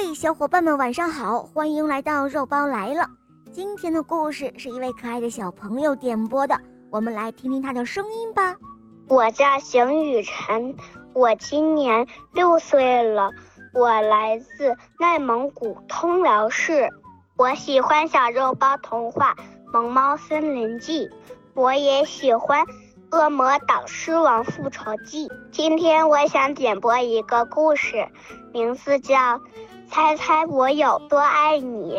嘿，小伙伴们，晚上好！欢迎来到肉包来了。今天的故事是一位可爱的小朋友点播的，我们来听听他的声音吧。我叫邢雨晨，我今年六岁了，我来自内蒙古通辽市。我喜欢小肉包童话《萌猫森林记》，我也喜欢《恶魔岛狮王复仇记》。今天我想点播一个故事，名字叫。猜猜我有多爱你？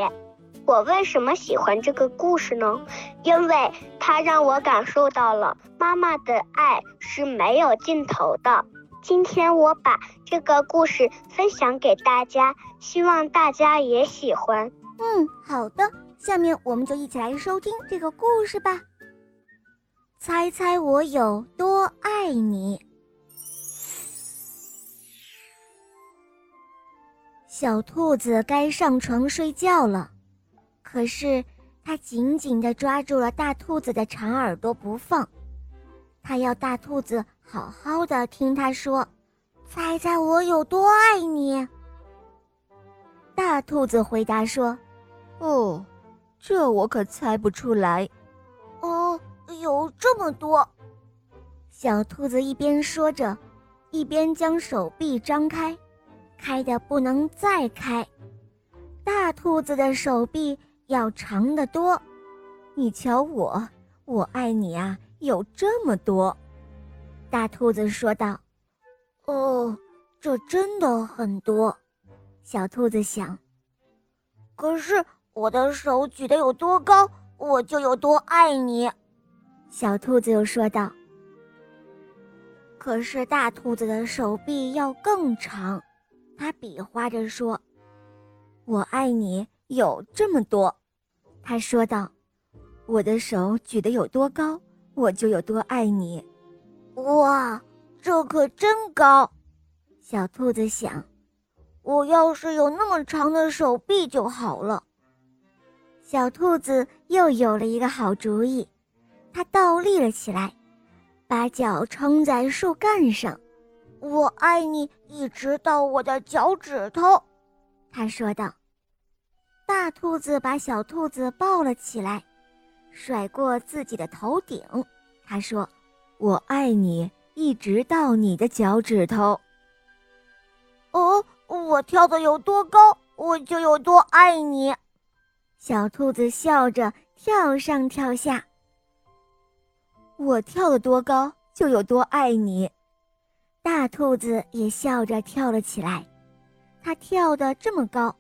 我为什么喜欢这个故事呢？因为它让我感受到了妈妈的爱是没有尽头的。今天我把这个故事分享给大家，希望大家也喜欢。嗯，好的，下面我们就一起来收听这个故事吧。猜猜我有多爱你？小兔子该上床睡觉了，可是它紧紧地抓住了大兔子的长耳朵不放。它要大兔子好好的听它说：“猜猜我有多爱你。”大兔子回答说：“哦，这我可猜不出来。”“哦，有这么多。”小兔子一边说着，一边将手臂张开。开的不能再开，大兔子的手臂要长得多。你瞧我，我爱你啊，有这么多。大兔子说道：“哦，这真的很多。”小兔子想：“可是我的手举得有多高，我就有多爱你。”小兔子又说道：“可是大兔子的手臂要更长。”他比划着说：“我爱你有这么多。”他说道：“我的手举得有多高，我就有多爱你。”哇，这可真高！小兔子想：“我要是有那么长的手臂就好了。”小兔子又有了一个好主意，它倒立了起来，把脚撑在树干上。我爱你，一直到我的脚趾头，他说道。大兔子把小兔子抱了起来，甩过自己的头顶。他说：“我爱你，一直到你的脚趾头。”哦，我跳的有多高，我就有多爱你。小兔子笑着跳上跳下。我跳的多高，就有多爱你。大兔子也笑着跳了起来，它跳得这么高，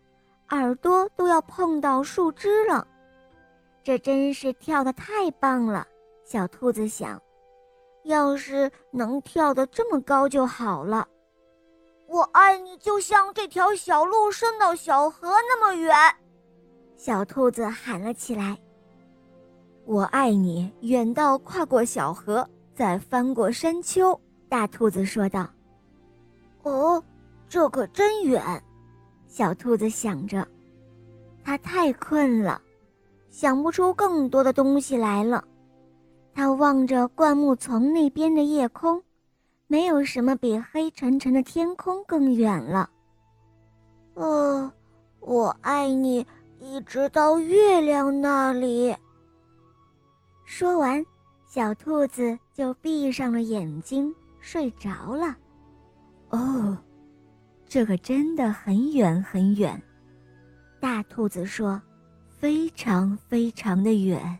耳朵都要碰到树枝了。这真是跳得太棒了，小兔子想，要是能跳得这么高就好了。我爱你，就像这条小路伸到小河那么远，小兔子喊了起来。我爱你，远到跨过小河，再翻过山丘。大兔子说道：“哦，这可真远。”小兔子想着，它太困了，想不出更多的东西来了。它望着灌木丛那边的夜空，没有什么比黑沉沉的天空更远了。哦，我爱你，一直到月亮那里。说完，小兔子就闭上了眼睛。睡着了，哦，这个真的很远很远。大兔子说：“非常非常的远。”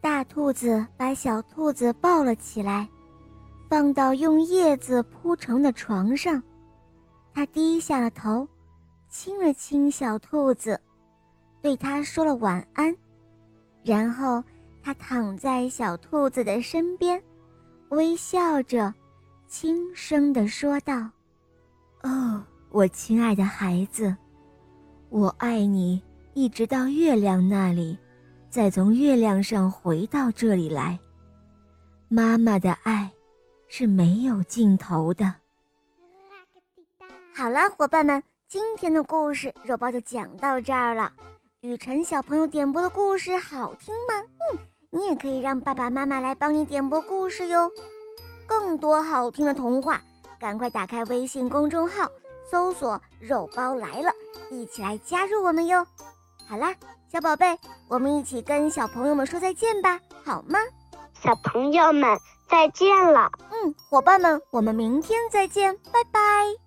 大兔子把小兔子抱了起来，放到用叶子铺成的床上。他低下了头，亲了亲小兔子，对它说了晚安，然后他躺在小兔子的身边。微笑着，轻声地说道：“哦，我亲爱的孩子，我爱你，一直到月亮那里，再从月亮上回到这里来。妈妈的爱是没有尽头的。”好了，伙伴们，今天的故事肉包就讲到这儿了。雨辰小朋友点播的故事好听吗？嗯。你也可以让爸爸妈妈来帮你点播故事哟，更多好听的童话，赶快打开微信公众号搜索“肉包来了”，一起来加入我们哟。好啦，小宝贝，我们一起跟小朋友们说再见吧，好吗？小朋友们再见了。嗯，伙伴们，我们明天再见，拜拜。